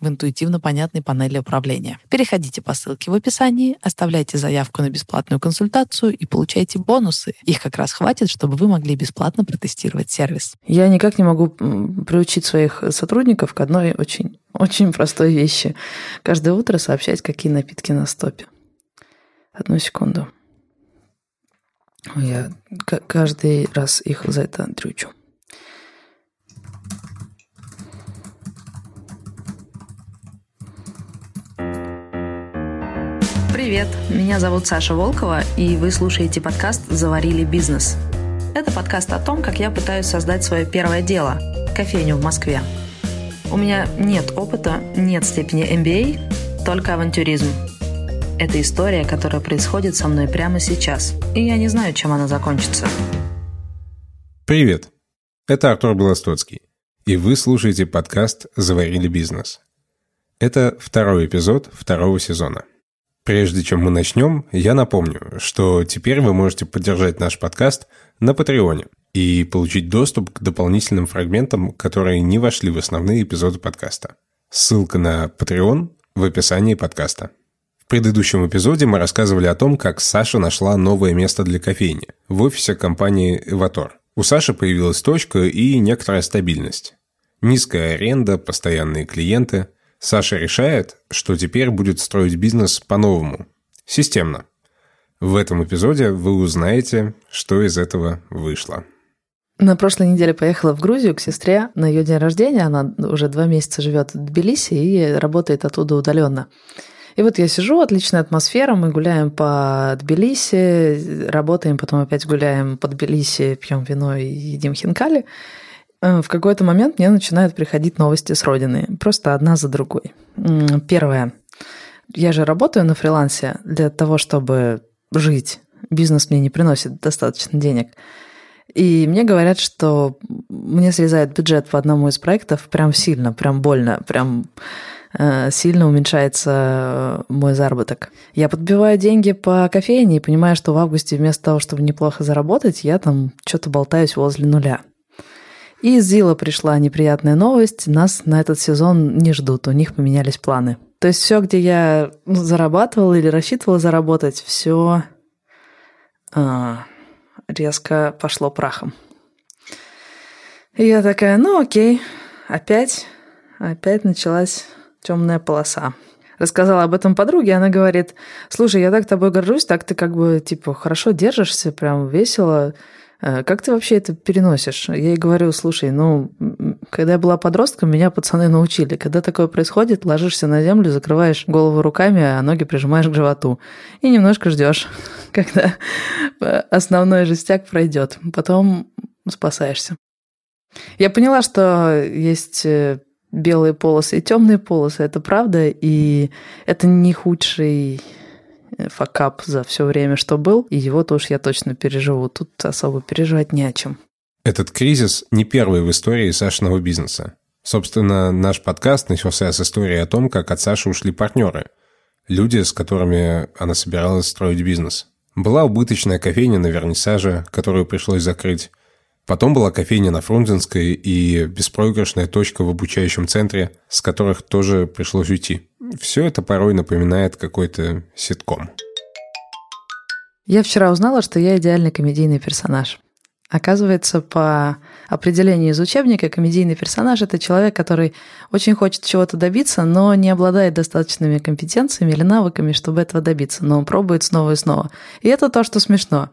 в интуитивно понятной панели управления. Переходите по ссылке в описании, оставляйте заявку на бесплатную консультацию и получайте бонусы. Их как раз хватит, чтобы вы могли бесплатно протестировать сервис. Я никак не могу приучить своих сотрудников к одной очень, очень простой вещи. Каждое утро сообщать, какие напитки на стопе. Одну секунду. Я каждый раз их за это трючу. Привет, меня зовут Саша Волкова, и вы слушаете подкаст «Заварили бизнес». Это подкаст о том, как я пытаюсь создать свое первое дело – кофейню в Москве. У меня нет опыта, нет степени MBA, только авантюризм. Это история, которая происходит со мной прямо сейчас, и я не знаю, чем она закончится. Привет, это Артур Белостоцкий, и вы слушаете подкаст «Заварили бизнес». Это второй эпизод второго сезона – Прежде чем мы начнем, я напомню, что теперь вы можете поддержать наш подкаст на Патреоне и получить доступ к дополнительным фрагментам, которые не вошли в основные эпизоды подкаста. Ссылка на Patreon в описании подкаста. В предыдущем эпизоде мы рассказывали о том, как Саша нашла новое место для кофейни в офисе компании «Эватор». У Саши появилась точка и некоторая стабильность. Низкая аренда, постоянные клиенты – Саша решает, что теперь будет строить бизнес по-новому, системно. В этом эпизоде вы узнаете, что из этого вышло. На прошлой неделе поехала в Грузию к сестре на ее день рождения. Она уже два месяца живет в Тбилиси и работает оттуда удаленно. И вот я сижу, отличная атмосфера, мы гуляем по Тбилиси, работаем, потом опять гуляем по Тбилиси, пьем вино и едим хинкали. Э, в какой-то момент мне начинают приходить новости с родины, просто одна за другой. Первое. Я же работаю на фрилансе для того, чтобы жить. Бизнес мне не приносит достаточно денег. И мне говорят, что мне срезают бюджет по одному из проектов прям сильно, прям больно, прям э, сильно уменьшается мой заработок. Я подбиваю деньги по кофейне и понимаю, что в августе вместо того, чтобы неплохо заработать, я там что-то болтаюсь возле нуля. И из Зила пришла неприятная новость. Нас на этот сезон не ждут, у них поменялись планы. То есть все, где я ну, зарабатывала или рассчитывала заработать, все а, резко пошло прахом. И я такая, ну окей, опять, опять началась темная полоса. Рассказала об этом подруге, она говорит, слушай, я так тобой горжусь, так ты как бы, типа, хорошо держишься, прям весело, как ты вообще это переносишь? Я ей говорю, слушай, ну, когда я была подростком, меня пацаны научили. Когда такое происходит, ложишься на землю, закрываешь голову руками, а ноги прижимаешь к животу. И немножко ждешь, когда основной жестяк пройдет. Потом спасаешься. Я поняла, что есть э, белые полосы и темные полосы, это правда, и это не худший факап за все время, что был, и его-то уж я точно переживу. Тут особо переживать не о чем. Этот кризис не первый в истории Сашиного бизнеса. Собственно, наш подкаст начался с истории о том, как от Саши ушли партнеры. Люди, с которыми она собиралась строить бизнес. Была убыточная кофейня на Вернисаже, которую пришлось закрыть. Потом была кофейня на Фрунзенской и беспроигрышная точка в обучающем центре, с которых тоже пришлось уйти. Все это порой напоминает какой-то ситком. Я вчера узнала, что я идеальный комедийный персонаж. Оказывается, по определению из учебника, комедийный персонаж – это человек, который очень хочет чего-то добиться, но не обладает достаточными компетенциями или навыками, чтобы этого добиться, но он пробует снова и снова. И это то, что смешно.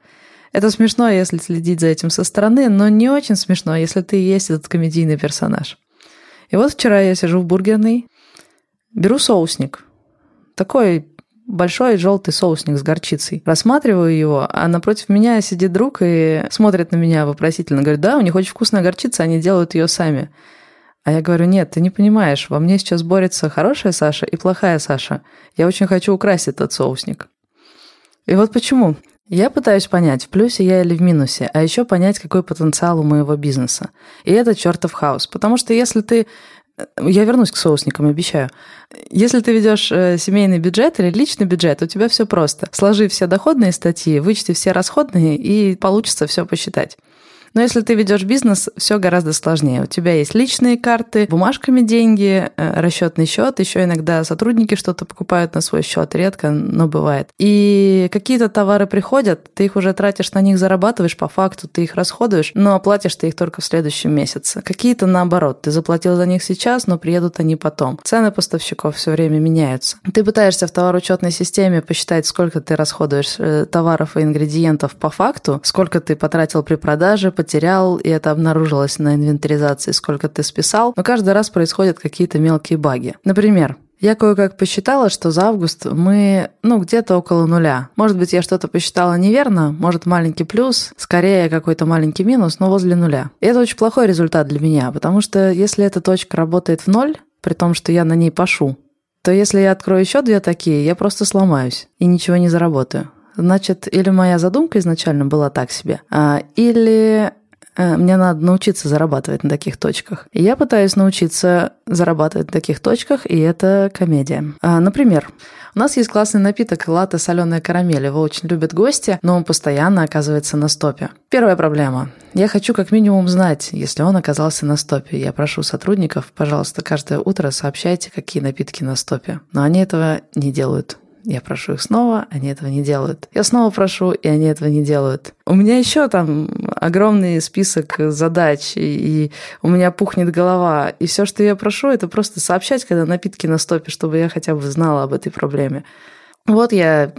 Это смешно, если следить за этим со стороны, но не очень смешно, если ты и есть этот комедийный персонаж. И вот вчера я сижу в бургерной, беру соусник. Такой большой желтый соусник с горчицей. Рассматриваю его, а напротив меня сидит друг и смотрит на меня вопросительно. Говорит, да, у них очень вкусная горчица, они делают ее сами. А я говорю, нет, ты не понимаешь, во мне сейчас борется хорошая Саша и плохая Саша. Я очень хочу украсть этот соусник. И вот почему. Я пытаюсь понять, в плюсе я или в минусе, а еще понять, какой потенциал у моего бизнеса. И это чертов хаос. Потому что если ты я вернусь к соусникам, обещаю. Если ты ведешь э, семейный бюджет или личный бюджет, у тебя все просто. Сложи все доходные статьи, вычти все расходные, и получится все посчитать. Но если ты ведешь бизнес, все гораздо сложнее. У тебя есть личные карты, бумажками деньги, э, расчетный счет, еще иногда сотрудники что-то покупают на свой счет, редко, но бывает. И какие-то товары приходят, ты их уже тратишь на них, зарабатываешь, по факту ты их расходуешь, но оплатишь ты их только в следующем месяце. Какие-то наоборот, ты заплатил за них сейчас, но приедут они потом. Цены поставщиков все время меняются. Ты пытаешься в товароучетной системе посчитать, сколько ты расходуешь э, товаров и ингредиентов по факту, сколько ты потратил при продаже, потерял, и это обнаружилось на инвентаризации, сколько ты списал, но каждый раз происходят какие-то мелкие баги. Например, я кое-как посчитала, что за август мы, ну, где-то около нуля. Может быть, я что-то посчитала неверно, может, маленький плюс, скорее какой-то маленький минус, но возле нуля. И это очень плохой результат для меня, потому что если эта точка работает в ноль, при том, что я на ней пашу, то если я открою еще две такие, я просто сломаюсь и ничего не заработаю. Значит, или моя задумка изначально была так себе, а, или э, мне надо научиться зарабатывать на таких точках. Я пытаюсь научиться зарабатывать на таких точках, и это комедия. А, например, у нас есть классный напиток латте соленая карамель. Его очень любят гости, но он постоянно оказывается на стопе. Первая проблема. Я хочу как минимум знать, если он оказался на стопе. Я прошу сотрудников, пожалуйста, каждое утро сообщайте, какие напитки на стопе. Но они этого не делают. Я прошу их снова, они этого не делают. Я снова прошу, и они этого не делают. У меня еще там огромный список задач, и, у меня пухнет голова. И все, что я прошу, это просто сообщать, когда напитки на стопе, чтобы я хотя бы знала об этой проблеме. Вот я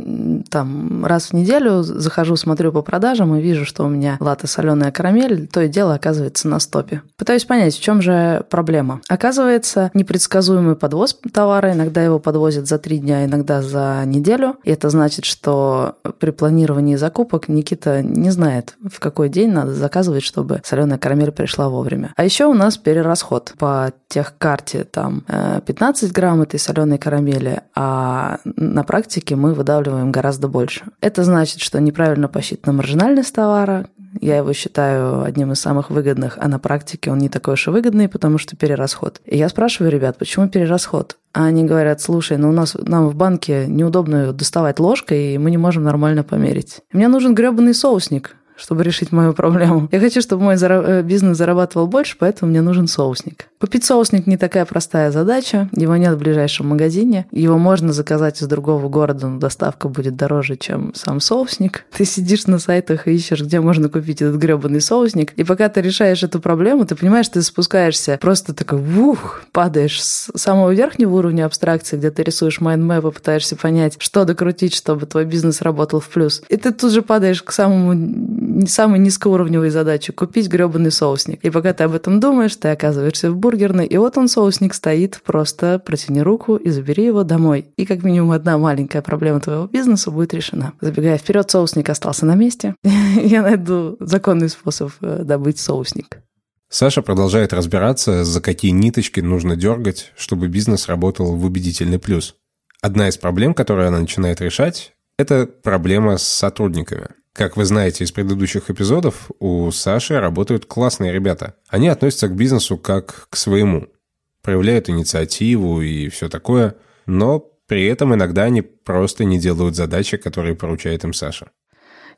там раз в неделю захожу, смотрю по продажам и вижу, что у меня лата соленая карамель, то и дело оказывается на стопе. Пытаюсь понять, в чем же проблема. Оказывается, непредсказуемый подвоз товара, иногда его подвозят за три дня, иногда за неделю. И это значит, что при планировании закупок Никита не знает, в какой день надо заказывать, чтобы соленая карамель пришла вовремя. А еще у нас перерасход по техкарте там 15 э, грамм этой соленой карамели, а на практике практике мы выдавливаем гораздо больше. Это значит, что неправильно посчитана маржинальность товара, я его считаю одним из самых выгодных, а на практике он не такой уж и выгодный, потому что перерасход. И я спрашиваю ребят, почему перерасход? А они говорят, слушай, ну у нас нам в банке неудобно доставать ложкой, и мы не можем нормально померить. Мне нужен гребаный соусник чтобы решить мою проблему. Я хочу, чтобы мой зара- э, бизнес зарабатывал больше, поэтому мне нужен соусник. Купить соусник не такая простая задача, его нет в ближайшем магазине, его можно заказать из другого города, но доставка будет дороже, чем сам соусник. Ты сидишь на сайтах и ищешь, где можно купить этот гребаный соусник, и пока ты решаешь эту проблему, ты понимаешь, ты спускаешься, просто такой, ух, падаешь с самого верхнего уровня абстракции, где ты рисуешь mind map и пытаешься понять, что докрутить, чтобы твой бизнес работал в плюс. И ты тут же падаешь к самому самой низкоуровневой задачи – купить гребаный соусник. И пока ты об этом думаешь, ты оказываешься в бургерной, и вот он, соусник, стоит, просто протяни руку и забери его домой. И как минимум одна маленькая проблема твоего бизнеса будет решена. Забегая вперед, соусник остался на месте. Я найду законный способ э, добыть соусник. Саша продолжает разбираться, за какие ниточки нужно дергать, чтобы бизнес работал в убедительный плюс. Одна из проблем, которую она начинает решать, это проблема с сотрудниками. Как вы знаете из предыдущих эпизодов, у Саши работают классные ребята. Они относятся к бизнесу как к своему. Проявляют инициативу и все такое, но при этом иногда они просто не делают задачи, которые поручает им Саша.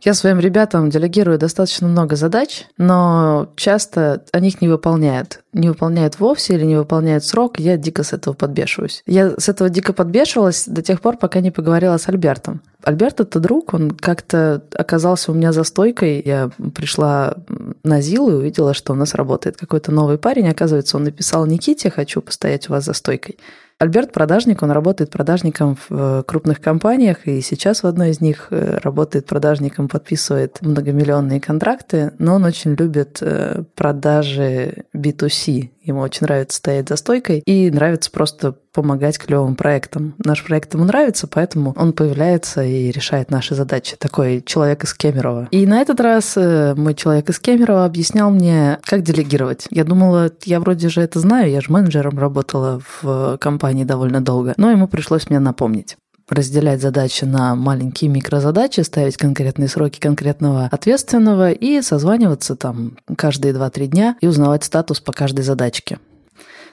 Я своим ребятам делегирую достаточно много задач, но часто они их не выполняют. Не выполняют вовсе или не выполняют срок, я дико с этого подбешиваюсь. Я с этого дико подбешивалась до тех пор, пока не поговорила с Альбертом. Альберт — это друг, он как-то оказался у меня за стойкой. Я пришла на ЗИЛ и увидела, что у нас работает какой-то новый парень. Оказывается, он написал Никите «Хочу постоять у вас за стойкой». Альберт продажник, он работает продажником в э, крупных компаниях, и сейчас в одной из них э, работает продажником, подписывает многомиллионные контракты, но он очень любит э, продажи B2C, ему очень нравится стоять за стойкой и нравится просто помогать клевым проектам. Наш проект ему нравится, поэтому он появляется и решает наши задачи. Такой человек из Кемерово. И на этот раз э, мой человек из Кемерово объяснял мне, как делегировать. Я думала, я вроде же это знаю, я же менеджером работала в компании довольно долго, но ему пришлось мне напомнить разделять задачи на маленькие микрозадачи, ставить конкретные сроки конкретного ответственного и созваниваться там каждые 2-3 дня и узнавать статус по каждой задачке.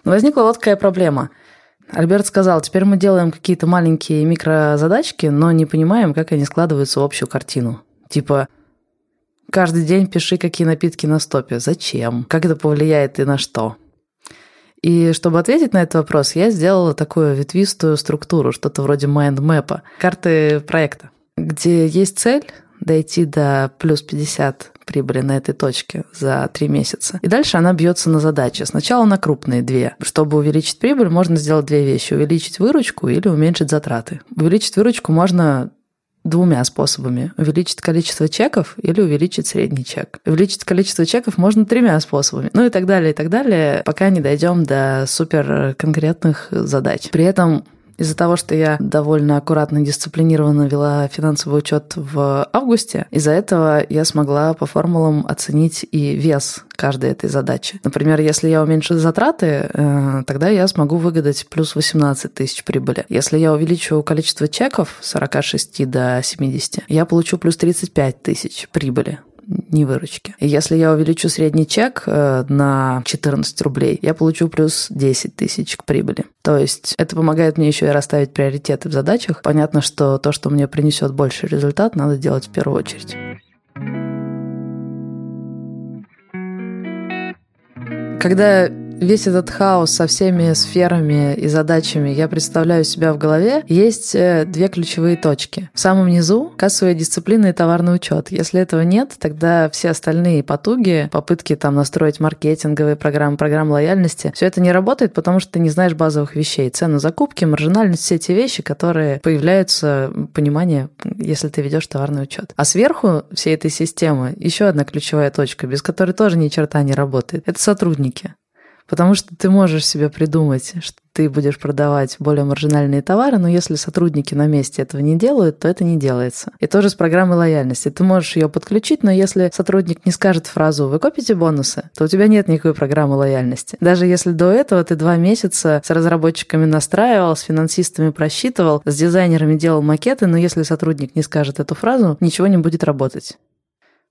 Но возникла вот какая проблема. Альберт сказал, теперь мы делаем какие-то маленькие микрозадачки, но не понимаем, как они складываются в общую картину. Типа, каждый день пиши, какие напитки на стопе. Зачем? Как это повлияет и на что? И чтобы ответить на этот вопрос, я сделала такую ветвистую структуру, что-то вроде майндмэпа, карты проекта, где есть цель дойти до плюс 50 прибыли на этой точке за три месяца. И дальше она бьется на задачи. Сначала на крупные две. Чтобы увеличить прибыль, можно сделать две вещи. Увеличить выручку или уменьшить затраты. Увеличить выручку можно двумя способами. Увеличить количество чеков или увеличить средний чек. Увеличить количество чеков можно тремя способами. Ну и так далее, и так далее, пока не дойдем до супер конкретных задач. При этом из-за того, что я довольно аккуратно и дисциплинированно вела финансовый учет в августе, из-за этого я смогла по формулам оценить и вес каждой этой задачи. Например, если я уменьшу затраты, э, тогда я смогу выгадать плюс 18 тысяч прибыли. Если я увеличу количество чеков с 46 до 70, я получу плюс 35 тысяч прибыли не выручки. И если я увеличу средний чек э, на 14 рублей, я получу плюс 10 тысяч к прибыли. То есть это помогает мне еще и расставить приоритеты в задачах. Понятно, что то, что мне принесет больший результат, надо делать в первую очередь. Когда весь этот хаос со всеми сферами и задачами я представляю себя в голове, есть э, две ключевые точки. В самом низу кассовая дисциплина и товарный учет. Если этого нет, тогда все остальные потуги, попытки там настроить маркетинговые программы, программы лояльности, все это не работает, потому что ты не знаешь базовых вещей. Цену закупки, маржинальность, все эти вещи, которые появляются, понимание, если ты ведешь товарный учет. А сверху всей этой системы еще одна ключевая точка, без которой тоже ни черта не работает. Это сотрудники. Потому что ты можешь себе придумать, что ты будешь продавать более маржинальные товары, но если сотрудники на месте этого не делают, то это не делается. И тоже с программой лояльности. Ты можешь ее подключить, но если сотрудник не скажет фразу «Вы копите бонусы?», то у тебя нет никакой программы лояльности. Даже если до этого ты два месяца с разработчиками настраивал, с финансистами просчитывал, с дизайнерами делал макеты, но если сотрудник не скажет эту фразу, ничего не будет работать.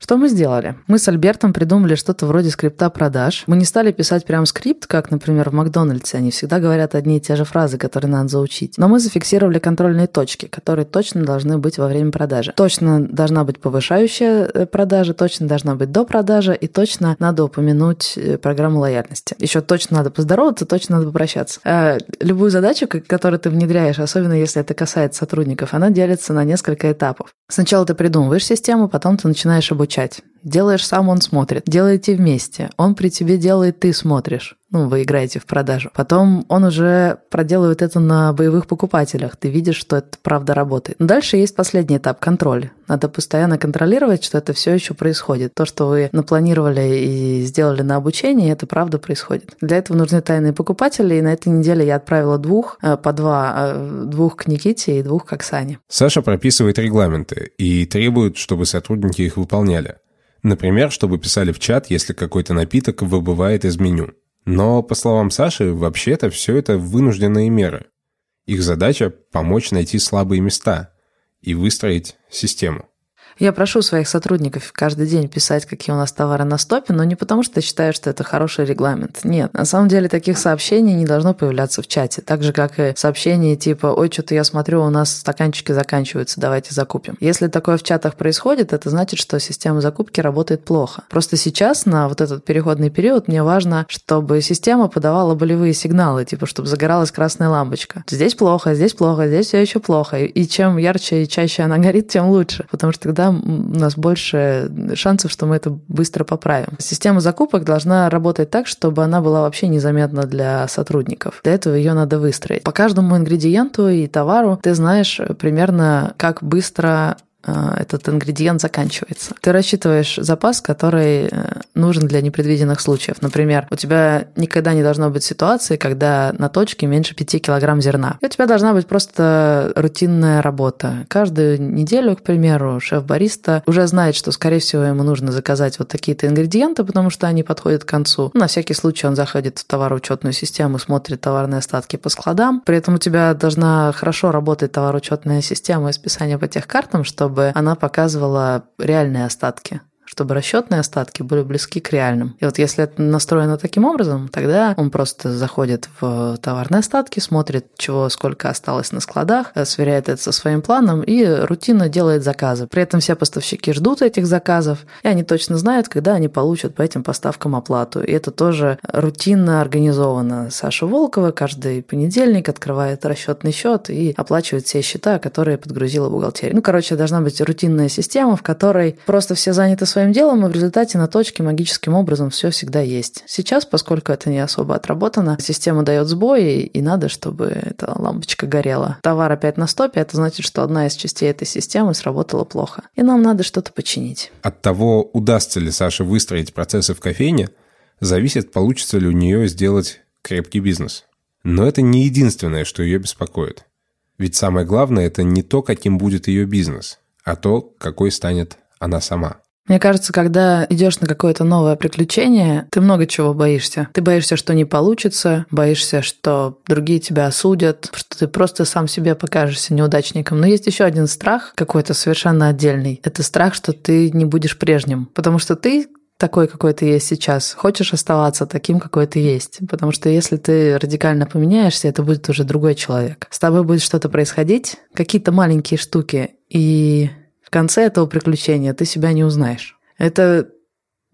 Что мы сделали? Мы с Альбертом придумали что-то вроде скрипта продаж. Мы не стали писать прям скрипт, как, например, в Макдональдсе. Они всегда говорят одни и те же фразы, которые надо заучить. Но мы зафиксировали контрольные точки, которые точно должны быть во время продажи. Точно должна быть повышающая э, продажа, точно должна быть до продажи, и точно надо упомянуть э, программу лояльности. Еще точно надо поздороваться, точно надо попрощаться. Э, любую задачу, которую ты внедряешь, особенно если это касается сотрудников, она делится на несколько этапов. Сначала ты придумываешь систему, потом ты начинаешь обучать. Делаешь сам, он смотрит. Делаете вместе. Он при тебе делает, ты смотришь. Ну, вы играете в продажу. Потом он уже проделывает это на боевых покупателях. Ты видишь, что это правда работает. Но дальше есть последний этап – контроль. Надо постоянно контролировать, что это все еще происходит. То, что вы напланировали и сделали на обучение, это правда происходит. Для этого нужны тайные покупатели, и на этой неделе я отправила двух, э, по два, э, двух к Никите и двух к Оксане. Саша прописывает регламенты и требует, чтобы сотрудники их выполняли. Например, чтобы писали в чат, если какой-то напиток выбывает из меню. Но, по словам Саши, вообще-то все это вынужденные меры. Их задача – помочь найти слабые места и выстроить систему. Я прошу своих сотрудников каждый день писать, какие у нас товары на стопе, но не потому, что я считаю, что это хороший регламент. Нет, на самом деле таких сообщений не должно появляться в чате. Так же, как и сообщения типа «Ой, что-то я смотрю, у нас стаканчики заканчиваются, давайте закупим». Если такое в чатах происходит, это значит, что система закупки работает плохо. Просто сейчас, на вот этот переходный период, мне важно, чтобы система подавала болевые сигналы, типа, чтобы загоралась красная лампочка. Здесь плохо, здесь плохо, здесь все еще плохо. И чем ярче и чаще она горит, тем лучше. Потому что тогда у нас больше шансов, что мы это быстро поправим. Система закупок должна работать так, чтобы она была вообще незаметна для сотрудников. Для этого ее надо выстроить. По каждому ингредиенту и товару ты знаешь примерно, как быстро этот ингредиент заканчивается. Ты рассчитываешь запас, который э, нужен для непредвиденных случаев. Например, у тебя никогда не должно быть ситуации, когда на точке меньше 5 килограмм зерна. И у тебя должна быть просто рутинная работа. Каждую неделю, к примеру, шеф-бариста уже знает, что, скорее всего, ему нужно заказать вот такие-то ингредиенты, потому что они подходят к концу. На всякий случай он заходит в товароучетную систему, смотрит товарные остатки по складам. При этом у тебя должна хорошо работать товароучетная система и списание по тех картам, чтобы она показывала реальные остатки чтобы расчетные остатки были близки к реальным. И вот если это настроено таким образом, тогда он просто заходит в товарные остатки, смотрит, чего сколько осталось на складах, э, сверяет это со своим планом и рутинно делает заказы. При этом все поставщики ждут этих заказов, и они точно знают, когда они получат по этим поставкам оплату. И это тоже рутинно организовано. Саша Волкова каждый понедельник открывает расчетный счет и оплачивает все счета, которые подгрузила бухгалтерия. Ну, короче, должна быть рутинная система, в которой просто все заняты своим своим делом, и в результате на точке магическим образом все всегда есть. Сейчас, поскольку это не особо отработано, система дает сбои, и надо, чтобы эта лампочка горела. Товар опять на стопе, это значит, что одна из частей этой системы сработала плохо. И нам надо что-то починить. От того, удастся ли Саше выстроить процессы в кофейне, зависит, получится ли у нее сделать крепкий бизнес. Но это не единственное, что ее беспокоит. Ведь самое главное – это не то, каким будет ее бизнес, а то, какой станет она сама. Мне кажется, когда идешь на какое-то новое приключение, ты много чего боишься. Ты боишься, что не получится, боишься, что другие тебя осудят, что ты просто сам себе покажешься неудачником. Но есть еще один страх, какой-то совершенно отдельный. Это страх, что ты не будешь прежним. Потому что ты такой, какой ты есть сейчас. Хочешь оставаться таким, какой ты есть. Потому что если ты радикально поменяешься, это будет уже другой человек. С тобой будет что-то происходить, какие-то маленькие штуки, и конце этого приключения ты себя не узнаешь. Это,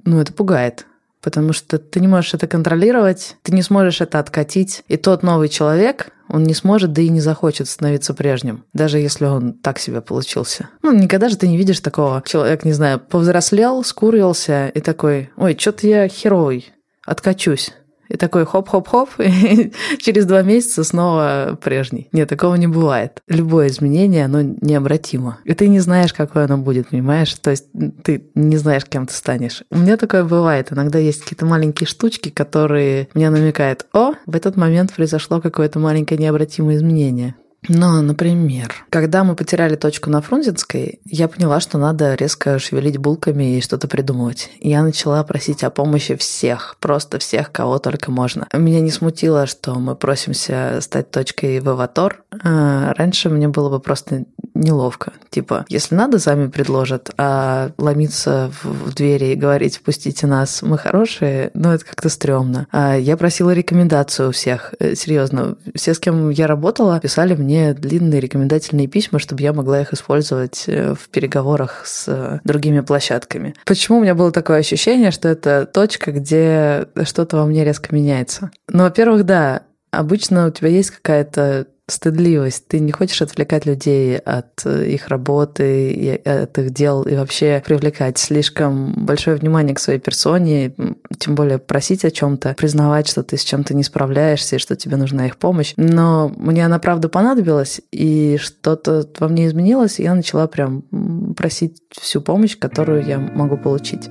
ну, это пугает. Потому что ты не можешь это контролировать, ты не сможешь это откатить. И тот новый человек, он не сможет, да и не захочет становиться прежним, даже если он так себе получился. Ну, никогда же ты не видишь такого. Человек, не знаю, повзрослел, скурился и такой, ой, что-то я херовый, откачусь. И такой хоп-хоп-хоп, и через два месяца снова прежний. Нет, такого не бывает. Любое изменение, оно необратимо. И ты не знаешь, какое оно будет, понимаешь? То есть ты не знаешь, кем ты станешь. У меня такое бывает. Иногда есть какие-то маленькие штучки, которые мне намекают, о, в этот момент произошло какое-то маленькое необратимое изменение. Ну, например, когда мы потеряли точку на Фрунзенской, я поняла, что надо резко шевелить булками и что-то придумывать. Я начала просить о помощи всех, просто всех, кого только можно. Меня не смутило, что мы просимся стать точкой в Аватор. А раньше мне было бы просто неловко. Типа, если надо, сами предложат, а ломиться в двери и говорить, впустите нас, мы хорошие, ну, это как-то стрёмно. А я просила рекомендацию у всех. Э, серьезно, все, с кем я работала, писали мне мне длинные рекомендательные письма, чтобы я могла их использовать э, в переговорах с э, другими площадками. Почему у меня было такое ощущение, что это точка, где что-то во мне резко меняется? Ну, во-первых, да, обычно у тебя есть какая-то стыдливость. Ты не хочешь отвлекать людей от э, их работы, и от их дел и вообще привлекать слишком большое внимание к своей персоне, тем более просить о чем-то, признавать, что ты с чем-то не справляешься и что тебе нужна их помощь. Но мне она правда понадобилась, и что-то во мне изменилось, и я начала прям просить всю помощь, которую я могу получить.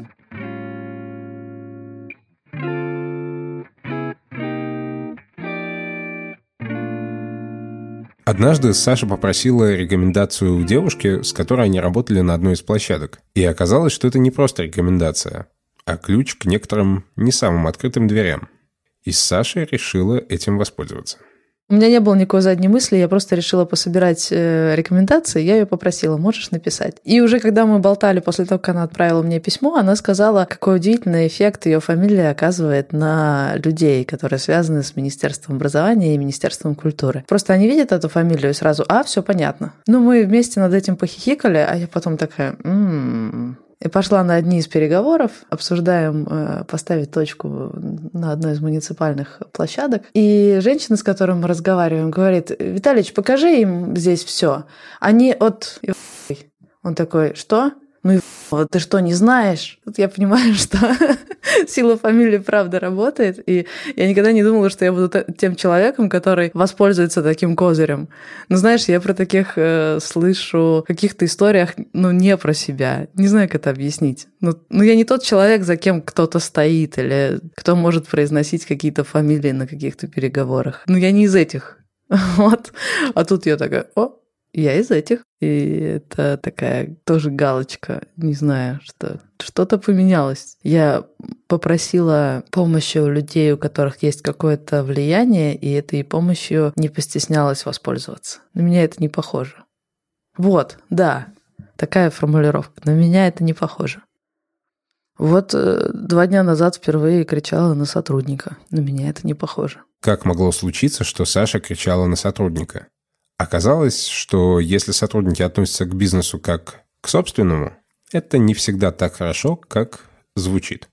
Однажды Саша попросила рекомендацию у девушки, с которой они работали на одной из площадок. И оказалось, что это не просто рекомендация, а ключ к некоторым не самым открытым дверям. И Саша решила этим воспользоваться. У меня не было никакой задней мысли, я просто решила пособирать э, рекомендации, я ее попросила, можешь написать. И уже когда мы болтали после того, как она отправила мне письмо, она сказала, какой удивительный эффект ее фамилия оказывает на людей, которые связаны с Министерством образования и Министерством культуры. Просто они видят эту фамилию и сразу, а, все понятно. Ну, мы вместе над этим похихикали, а я потом такая, м-м, и пошла на одни из переговоров, обсуждаем э, поставить точку на одной из муниципальных площадок. И женщина, с которой мы разговариваем, говорит, Виталич, покажи им здесь все. Они от... Он такой, что? Ну и вот ты что, не знаешь? Тут я понимаю, что сила фамилии правда работает, и я никогда не думала, что я буду тем человеком, который воспользуется таким козырем. Но знаешь, я про таких э, слышу в каких-то историях, ну, не про себя. Не знаю, как это объяснить. Ну, ну, я не тот человек, за кем кто-то стоит, или кто может произносить какие-то фамилии на каких-то переговорах. Ну, я не из этих. Вот. А тут я такая, о, я из этих. И это такая тоже галочка. Не знаю, что что-то поменялось. Я попросила помощи у людей, у которых есть какое-то влияние, и этой помощью не постеснялась воспользоваться. На меня это не похоже. Вот, да, такая формулировка. На меня это не похоже. Вот э, два дня назад впервые кричала на сотрудника. На меня это не похоже. Как могло случиться, что Саша кричала на сотрудника? Оказалось, что если сотрудники относятся к бизнесу как к собственному, это не всегда так хорошо, как звучит.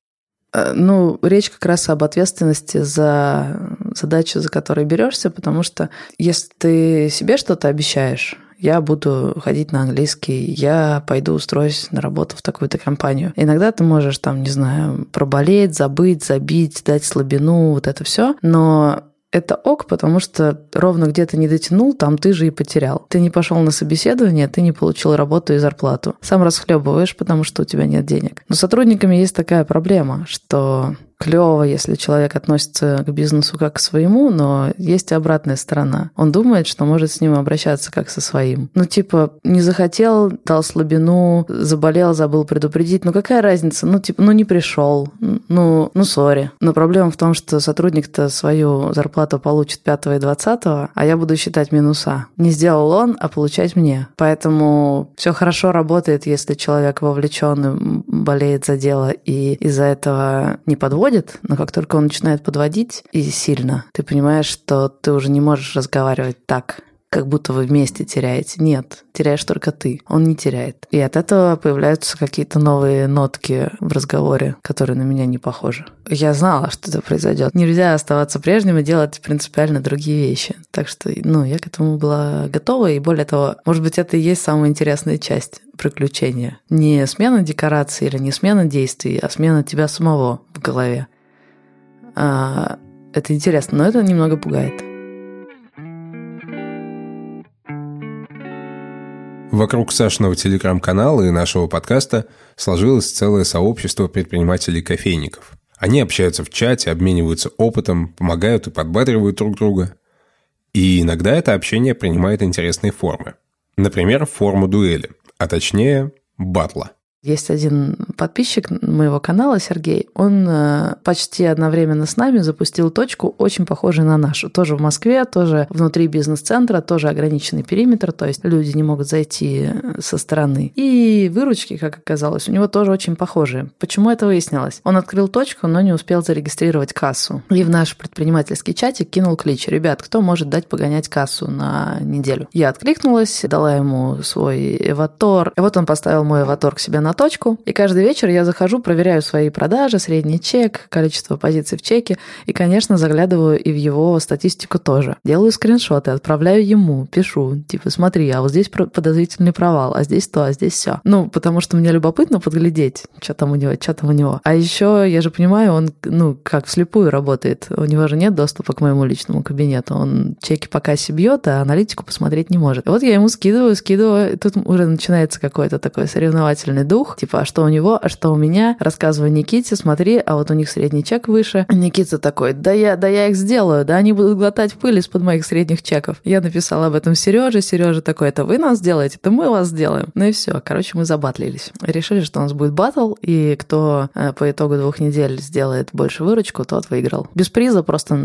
Э, ну, речь как раз об ответственности за задачу, за которой берешься, потому что если ты себе что-то обещаешь, я буду ходить на английский, я пойду устроюсь на работу в такую-то компанию. Иногда ты можешь там, не знаю, проболеть, забыть, забить, дать слабину, вот это все, но это ок, потому что ровно где то не дотянул, там ты же и потерял. Ты не пошел на собеседование, ты не получил работу и зарплату. Сам расхлебываешь, потому что у тебя нет денег. Но с сотрудниками есть такая проблема, что клево, если человек относится к бизнесу как к своему, но есть и обратная сторона. Он думает, что может с ним обращаться как со своим. Ну, типа, не захотел, дал слабину, заболел, забыл предупредить. Ну, какая разница? Ну, типа, ну, не пришел. Ну, ну, сори. Но проблема в том, что сотрудник-то свою зарплату получит 5 и 20, а я буду считать минуса. Не сделал он, а получать мне. Поэтому все хорошо работает, если человек вовлечен, болеет за дело и из-за этого не подводит подводит, но как только он начинает подводить и сильно, ты понимаешь, что ты уже не можешь разговаривать так, как будто вы вместе теряете. Нет, теряешь только ты. Он не теряет. И от этого появляются какие-то новые нотки в разговоре, которые на меня не похожи. Я знала, что это произойдет. Нельзя оставаться прежним и делать принципиально другие вещи. Так что, ну, я к этому была готова. И более того, может быть, это и есть самая интересная часть приключения. Не смена декорации или не смена действий, а смена тебя самого в голове. А, это интересно, но это немного пугает. Вокруг Сашиного телеграм-канала и нашего подкаста сложилось целое сообщество предпринимателей-кофейников. Они общаются в чате, обмениваются опытом, помогают и подбадривают друг друга. И иногда это общение принимает интересные формы. Например, форму дуэли, а точнее батла. Есть один подписчик моего канала, Сергей. Он э, почти одновременно с нами запустил точку, очень похожую на нашу. Тоже в Москве, тоже внутри бизнес-центра, тоже ограниченный периметр, то есть люди не могут зайти э, со стороны. И выручки, как оказалось, у него тоже очень похожие. Почему это выяснилось? Он открыл точку, но не успел зарегистрировать кассу. И в наш предпринимательский чатик кинул клич. Ребят, кто может дать погонять кассу на неделю? Я откликнулась, дала ему свой эватор. И вот он поставил мой эватор к себе на точку, и каждый вечер я захожу, проверяю свои продажи, средний чек, количество позиций в чеке, и, конечно, заглядываю и в его статистику тоже. Делаю скриншоты, отправляю ему, пишу, типа, смотри, а вот здесь подозрительный провал, а здесь то, а здесь все. Ну, потому что мне любопытно подглядеть, что там у него, что там у него. А еще, я же понимаю, он, ну, как вслепую работает. У него же нет доступа к моему личному кабинету. Он чеки по кассе бьет, а аналитику посмотреть не может. И вот я ему скидываю, скидываю, и тут уже начинается какой-то такой соревновательный дух, двух, типа, а что у него, а что у меня. Рассказываю Никите, смотри, а вот у них средний чек выше. Никита такой, да я, да я их сделаю, да они будут глотать пыль из-под моих средних чеков. Я написала об этом Сереже, Сережа такой, это вы нас сделаете, это мы вас сделаем. Ну и все, короче, мы забатлились. Решили, что у нас будет батл, и кто э, по итогу двух недель сделает больше выручку, тот выиграл. Без приза, просто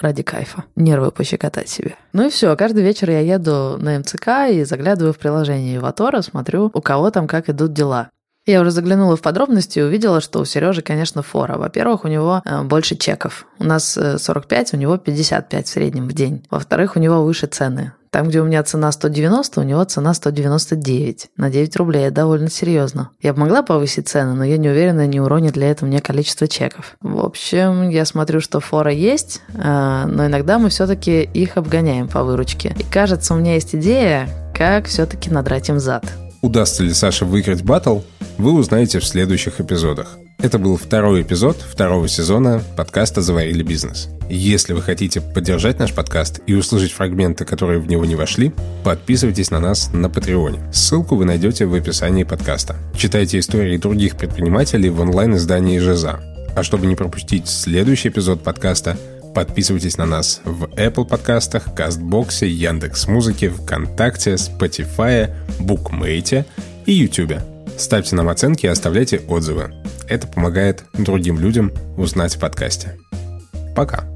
ради кайфа. Нервы пощекотать себе. Ну и все, каждый вечер я еду на МЦК и заглядываю в приложение Иватора, смотрю, у кого там как идут дела. Я уже заглянула в подробности и увидела, что у Сережи, конечно, фора. Во-первых, у него э, больше чеков. У нас 45, э, у него 55 в среднем в день. Во-вторых, у него выше цены. Там, где у меня цена 190, у него цена 199. На 9 рублей это довольно серьезно. Я бы могла повысить цены, но я не уверена, не уронит ли это мне количество чеков. В общем, я смотрю, что фора есть, э, но иногда мы все-таки их обгоняем по выручке. И кажется, у меня есть идея, как все-таки надрать им зад. Удастся ли Саше выиграть батл, вы узнаете в следующих эпизодах. Это был второй эпизод второго сезона подкаста «Заварили бизнес». Если вы хотите поддержать наш подкаст и услышать фрагменты, которые в него не вошли, подписывайтесь на нас на Патреоне. Ссылку вы найдете в описании подкаста. Читайте истории других предпринимателей в онлайн-издании «Жиза». А чтобы не пропустить следующий эпизод подкаста, подписывайтесь на нас в Apple подкастах, Кастбоксе, Яндекс.Музыке, ВКонтакте, Spotify, Букмейте и YouTube. Ставьте нам оценки и оставляйте отзывы. Это помогает другим людям узнать о подкасте. Пока.